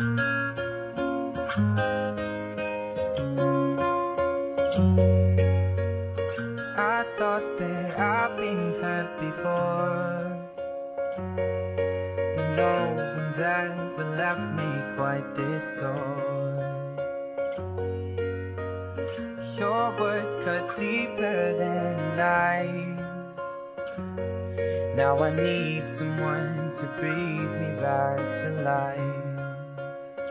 I thought that I've been hurt before. But no one's ever left me quite this sore. Your words cut deeper than a knife. Now I need someone to breathe me back to life.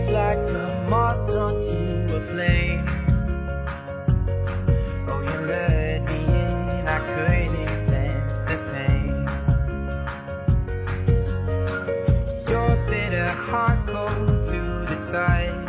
It's like a motor to a flame. Oh, you lured me in, and I couldn't sense the pain. Your bitter heart cold to the touch.